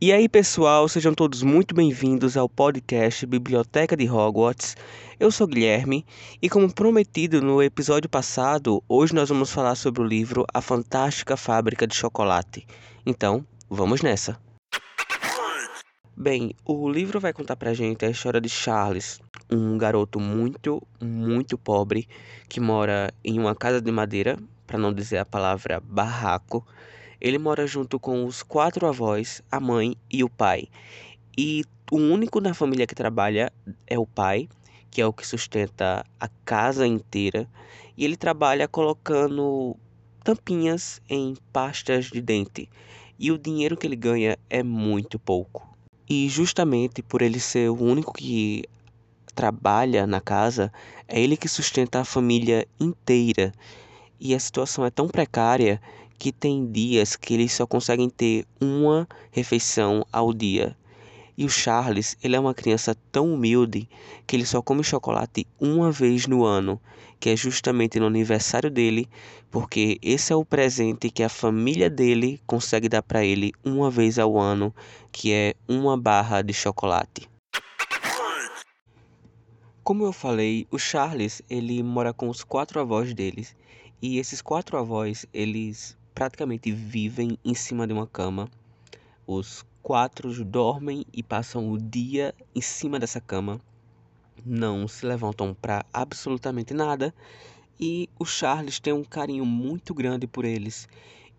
E aí, pessoal, sejam todos muito bem-vindos ao podcast Biblioteca de Hogwarts. Eu sou Guilherme e, como prometido no episódio passado, hoje nós vamos falar sobre o livro A Fantástica Fábrica de Chocolate. Então, vamos nessa! Bem, o livro vai contar pra gente a história de Charles, um garoto muito, muito pobre que mora em uma casa de madeira, para não dizer a palavra barraco ele mora junto com os quatro avós, a mãe e o pai. E o único na família que trabalha é o pai, que é o que sustenta a casa inteira. E ele trabalha colocando tampinhas em pastas de dente. E o dinheiro que ele ganha é muito pouco. E justamente por ele ser o único que trabalha na casa, é ele que sustenta a família inteira. E a situação é tão precária que tem dias que eles só conseguem ter uma refeição ao dia. E o Charles, ele é uma criança tão humilde que ele só come chocolate uma vez no ano, que é justamente no aniversário dele, porque esse é o presente que a família dele consegue dar para ele uma vez ao ano, que é uma barra de chocolate. Como eu falei, o Charles, ele mora com os quatro avós deles, e esses quatro avós, eles praticamente vivem em cima de uma cama. Os quatro dormem e passam o dia em cima dessa cama. Não se levantam para absolutamente nada. E o Charles tem um carinho muito grande por eles.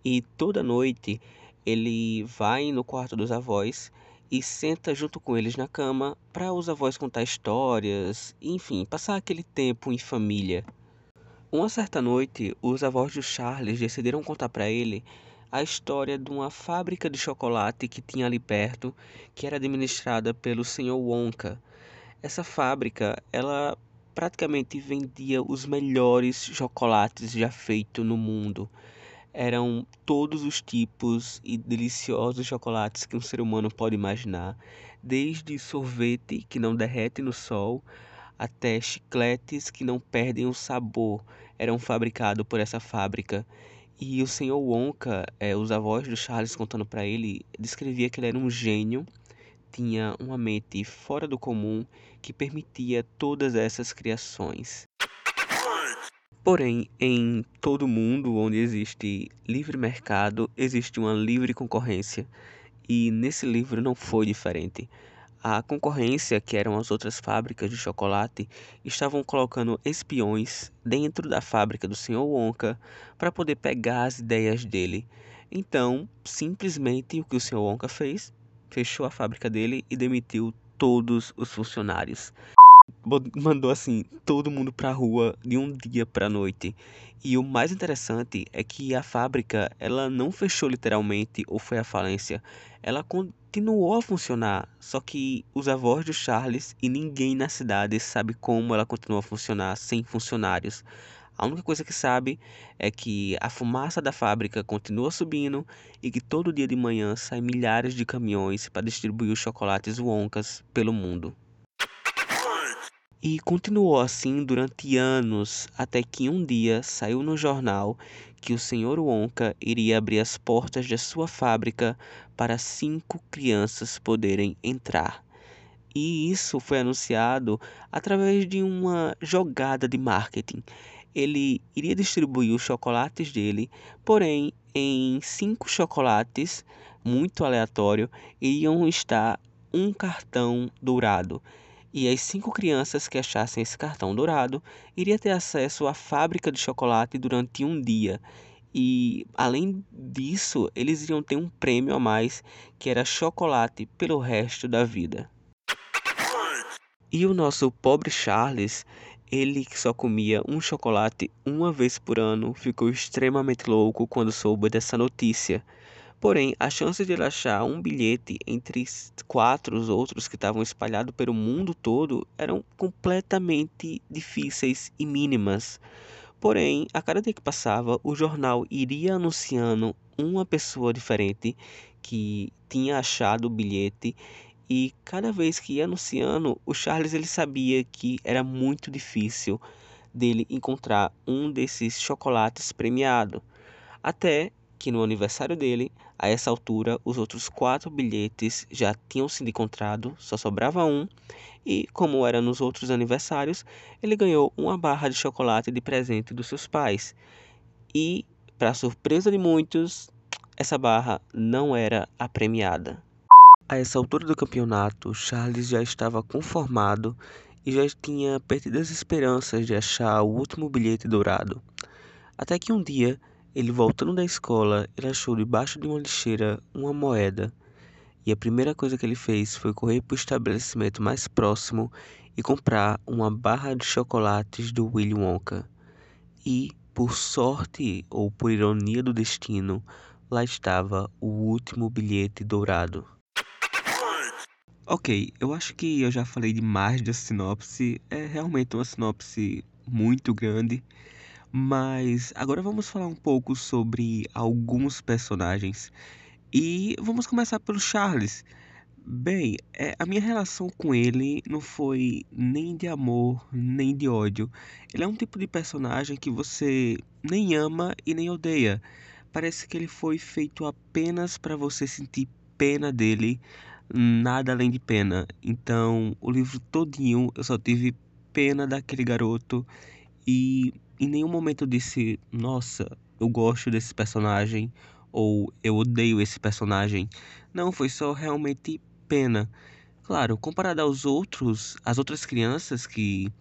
E toda noite ele vai no quarto dos avós e senta junto com eles na cama para os avós contar histórias, enfim, passar aquele tempo em família. Uma certa noite, os avós de Charles decidiram contar para ele a história de uma fábrica de chocolate que tinha ali perto, que era administrada pelo Sr. Wonka. Essa fábrica, ela praticamente vendia os melhores chocolates já feitos no mundo. Eram todos os tipos e deliciosos chocolates que um ser humano pode imaginar, desde sorvete que não derrete no sol até chicletes que não perdem o sabor eram fabricados por essa fábrica. E o senhor Wonka, é, os avós do Charles contando para ele, descrevia que ele era um gênio, tinha uma mente fora do comum que permitia todas essas criações. Porém, em todo mundo onde existe livre mercado, existe uma livre concorrência. E nesse livro não foi diferente. A concorrência, que eram as outras fábricas de chocolate, estavam colocando espiões dentro da fábrica do Sr. Wonka para poder pegar as ideias dele. Então, simplesmente o que o Sr. Wonka fez? Fechou a fábrica dele e demitiu todos os funcionários mandou assim todo mundo para a rua de um dia para a noite. E o mais interessante é que a fábrica, ela não fechou literalmente ou foi à falência. Ela continuou a funcionar, só que os avós do Charles e ninguém na cidade sabe como ela continuou a funcionar sem funcionários. A única coisa que sabe é que a fumaça da fábrica continua subindo e que todo dia de manhã saem milhares de caminhões para distribuir os chocolates Wonkas pelo mundo. E continuou assim durante anos, até que um dia saiu no jornal que o Sr. Wonka iria abrir as portas de sua fábrica para cinco crianças poderem entrar. E isso foi anunciado através de uma jogada de marketing. Ele iria distribuir os chocolates dele, porém, em cinco chocolates, muito aleatório, iriam estar um cartão dourado e as cinco crianças que achassem esse cartão dourado iriam ter acesso à fábrica de chocolate durante um dia. E além disso, eles iriam ter um prêmio a mais, que era chocolate pelo resto da vida. E o nosso pobre Charles, ele que só comia um chocolate uma vez por ano, ficou extremamente louco quando soube dessa notícia. Porém, a chance de ele achar um bilhete entre quatro outros que estavam espalhados pelo mundo todo eram completamente difíceis e mínimas. Porém, a cada dia que passava, o jornal iria anunciando uma pessoa diferente que tinha achado o bilhete e cada vez que ia anunciando, o Charles ele sabia que era muito difícil dele encontrar um desses chocolates premiado. Até que no aniversário dele, a essa altura, os outros quatro bilhetes já tinham sido encontrados, só sobrava um, e como era nos outros aniversários, ele ganhou uma barra de chocolate de presente dos seus pais. E, para surpresa de muitos, essa barra não era a premiada. A essa altura do campeonato, Charles já estava conformado e já tinha perdido as esperanças de achar o último bilhete dourado. Até que um dia, ele voltando da escola, ele achou debaixo de uma lixeira uma moeda. E a primeira coisa que ele fez foi correr para o estabelecimento mais próximo e comprar uma barra de chocolates do Willy Wonka. E, por sorte ou por ironia do destino, lá estava o último bilhete dourado. Ok, eu acho que eu já falei demais da sinopse. É realmente uma sinopse muito grande. Mas agora vamos falar um pouco sobre alguns personagens. E vamos começar pelo Charles. Bem, é, a minha relação com ele não foi nem de amor, nem de ódio. Ele é um tipo de personagem que você nem ama e nem odeia. Parece que ele foi feito apenas para você sentir pena dele nada além de pena. Então, o livro todinho eu só tive pena daquele garoto e em nenhum momento eu disse, nossa, eu gosto desse personagem ou eu odeio esse personagem. Não, foi só realmente pena. Claro, comparado aos outros, as outras crianças que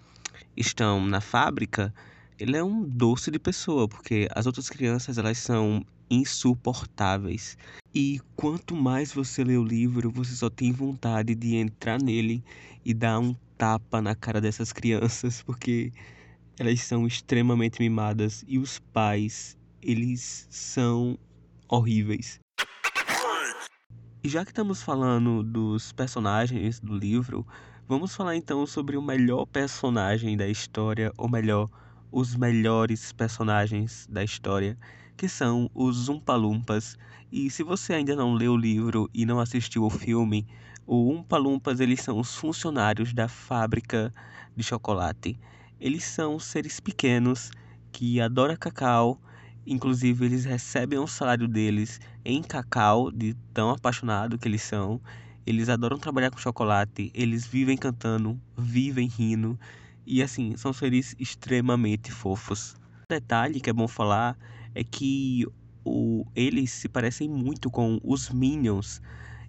estão na fábrica, ele é um doce de pessoa, porque as outras crianças elas são insuportáveis. E quanto mais você lê o livro, você só tem vontade de entrar nele e dar um tapa na cara dessas crianças, porque elas são extremamente mimadas e os pais, eles são horríveis. E já que estamos falando dos personagens do livro, vamos falar então sobre o melhor personagem da história, ou melhor, os melhores personagens da história, que são os Umpalumpas. E se você ainda não leu o livro e não assistiu o filme, o Umpalumpas eles são os funcionários da fábrica de chocolate. Eles são seres pequenos que adoram cacau, inclusive eles recebem o salário deles em cacau, de tão apaixonado que eles são. Eles adoram trabalhar com chocolate, eles vivem cantando, vivem rindo e assim, são seres extremamente fofos. Um detalhe que é bom falar é que o, eles se parecem muito com os Minions.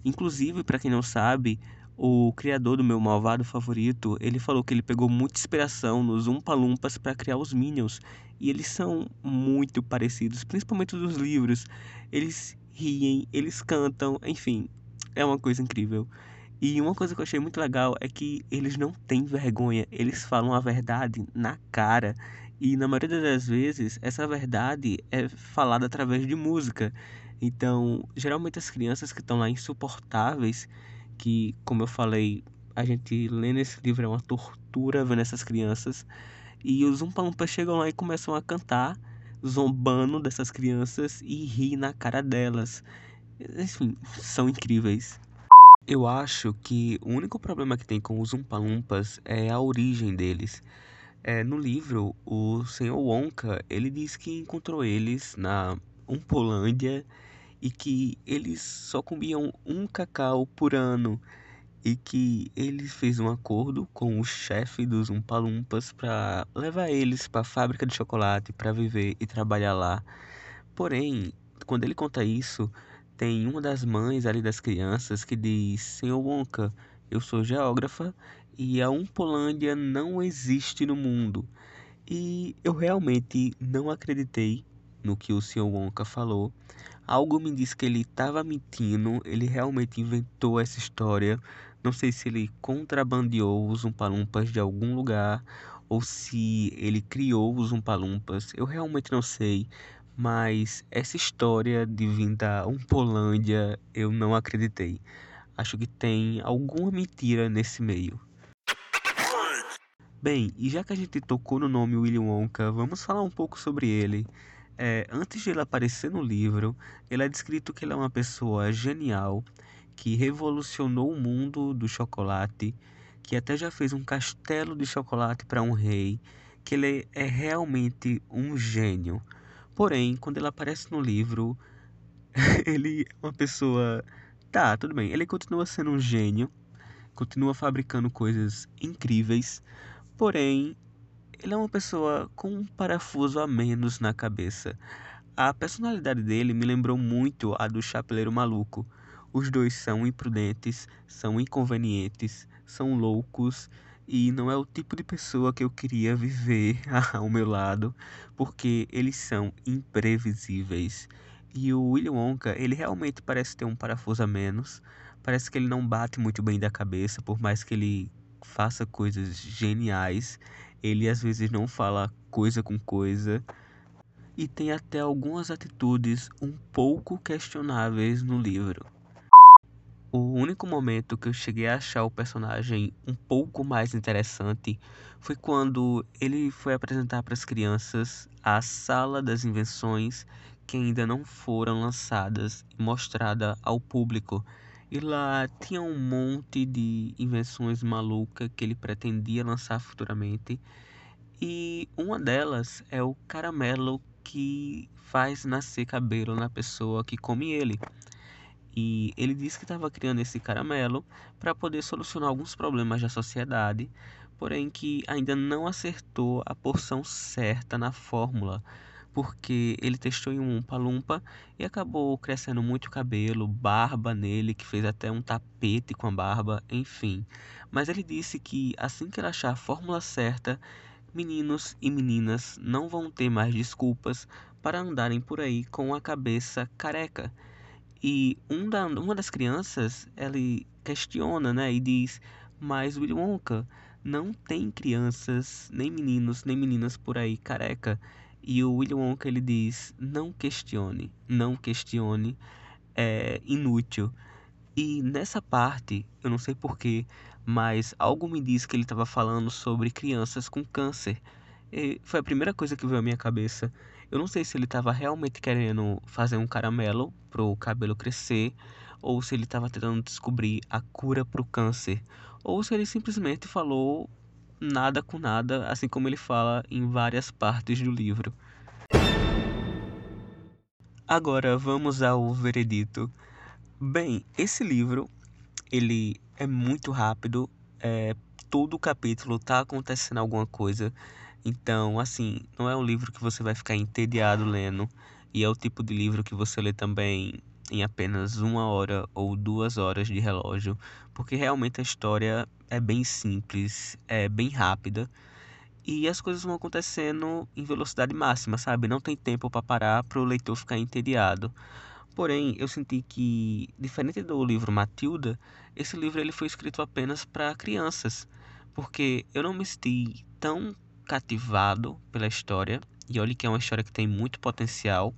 Inclusive, para quem não sabe, o criador do meu malvado favorito, ele falou que ele pegou muita inspiração nos Umpalumpas para criar os Minions. E eles são muito parecidos, principalmente dos livros. Eles riem, eles cantam, enfim, é uma coisa incrível. E uma coisa que eu achei muito legal é que eles não têm vergonha, eles falam a verdade na cara. E na maioria das vezes, essa verdade é falada através de música. Então, geralmente as crianças que estão lá insuportáveis, que, como eu falei, a gente lendo esse livro é uma tortura vendo essas crianças. E os Umpalumpas chegam lá e começam a cantar, zombando dessas crianças e rir na cara delas. Enfim, são incríveis. Eu acho que o único problema que tem com os Umpalumpas é a origem deles. É, no livro, o Sr. Wonka, ele diz que encontrou eles na Umpolândia e que eles só comiam um cacau por ano e que ele fez um acordo com o chefe dos Umpalumpas para levar eles para a fábrica de chocolate para viver e trabalhar lá. Porém, quando ele conta isso, tem uma das mães ali das crianças que diz: Senhor Wonka, eu sou geógrafa e a Umpolândia não existe no mundo. E eu realmente não acreditei no que o Sr. Wonka falou. Algo me diz que ele estava mentindo, ele realmente inventou essa história. Não sei se ele contrabandeou os Umpalumpas de algum lugar ou se ele criou os Umpalumpas. Eu realmente não sei, mas essa história de vir da Umpolândia eu não acreditei. Acho que tem alguma mentira nesse meio. Bem, e já que a gente tocou no nome Willy Wonka, vamos falar um pouco sobre ele. É, antes de ele aparecer no livro, ele é descrito que ele é uma pessoa genial, que revolucionou o mundo do chocolate, que até já fez um castelo de chocolate para um rei, que ele é realmente um gênio. Porém, quando ele aparece no livro, ele é uma pessoa. Tá, tudo bem. Ele continua sendo um gênio, continua fabricando coisas incríveis, porém, ele é uma pessoa com um parafuso a menos na cabeça. A personalidade dele me lembrou muito a do Chapeleiro Maluco. Os dois são imprudentes, são inconvenientes, são loucos e não é o tipo de pessoa que eu queria viver ao meu lado, porque eles são imprevisíveis. E o William Wonka, ele realmente parece ter um parafuso a menos, parece que ele não bate muito bem da cabeça, por mais que ele faça coisas geniais, ele às vezes não fala coisa com coisa e tem até algumas atitudes um pouco questionáveis no livro. O único momento que eu cheguei a achar o personagem um pouco mais interessante foi quando ele foi apresentar para as crianças a Sala das Invenções que ainda não foram lançadas e mostrada ao público. E lá tinha um monte de invenções malucas que ele pretendia lançar futuramente. E uma delas é o caramelo que faz nascer cabelo na pessoa que come ele. E ele disse que estava criando esse caramelo para poder solucionar alguns problemas da sociedade, porém que ainda não acertou a porção certa na fórmula, porque ele testou em um umpa-lumpa e acabou crescendo muito cabelo, barba nele, que fez até um tapete com a barba, enfim. Mas ele disse que assim que ele achar a fórmula certa, meninos e meninas não vão ter mais desculpas para andarem por aí com a cabeça careca. E um da, uma das crianças, ele questiona, né, e diz: "Mas Willy Wonka, não tem crianças, nem meninos, nem meninas por aí careca". E o Willy Wonka ele diz: "Não questione, não questione, é inútil". E nessa parte, eu não sei porquê, mas algo me diz que ele estava falando sobre crianças com câncer. E foi a primeira coisa que veio à minha cabeça. Eu não sei se ele estava realmente querendo fazer um caramelo para o cabelo crescer, ou se ele estava tentando descobrir a cura para o câncer, ou se ele simplesmente falou nada com nada, assim como ele fala em várias partes do livro. Agora vamos ao veredito. Bem, esse livro ele é muito rápido, é, todo capítulo tá acontecendo alguma coisa. Então, assim, não é um livro que você vai ficar entediado lendo, e é o tipo de livro que você lê também em apenas uma hora ou duas horas de relógio, porque realmente a história é bem simples, é bem rápida e as coisas vão acontecendo em velocidade máxima, sabe? Não tem tempo para parar para o leitor ficar entediado. Porém, eu senti que, diferente do livro Matilda, esse livro ele foi escrito apenas para crianças, porque eu não me senti tão cativado pela história, e olha que é uma história que tem muito potencial,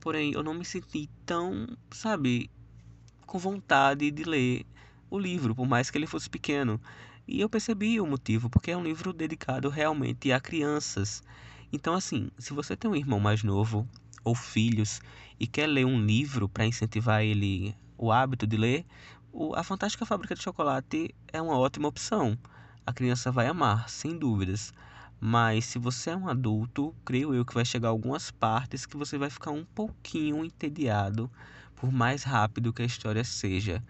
porém eu não me senti tão, sabe, com vontade de ler o livro, por mais que ele fosse pequeno. E eu percebi o motivo, porque é um livro dedicado realmente a crianças. Então, assim, se você tem um irmão mais novo ou filhos e quer ler um livro para incentivar ele o hábito de ler, a Fantástica Fábrica de Chocolate é uma ótima opção. A criança vai amar, sem dúvidas. Mas se você é um adulto, creio eu que vai chegar algumas partes que você vai ficar um pouquinho entediado, por mais rápido que a história seja.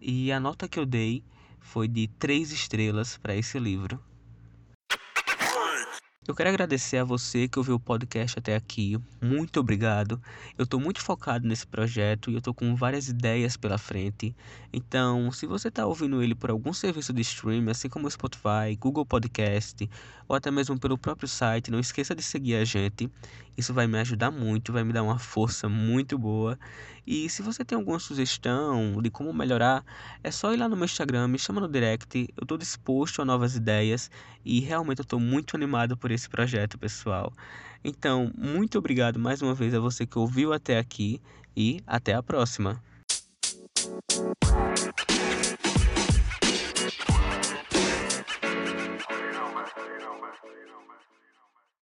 E a nota que eu dei foi de três estrelas para esse livro. Eu quero agradecer a você que ouviu o podcast até aqui. Muito obrigado. Eu estou muito focado nesse projeto e eu estou com várias ideias pela frente. Então, se você está ouvindo ele por algum serviço de streaming, assim como Spotify, Google Podcast ou até mesmo pelo próprio site, não esqueça de seguir a gente. Isso vai me ajudar muito, vai me dar uma força muito boa. E se você tem alguma sugestão de como melhorar, é só ir lá no meu Instagram, me chama no direct. Eu estou disposto a novas ideias e realmente eu estou muito animado por esse projeto, pessoal. Então, muito obrigado mais uma vez a você que ouviu até aqui e até a próxima.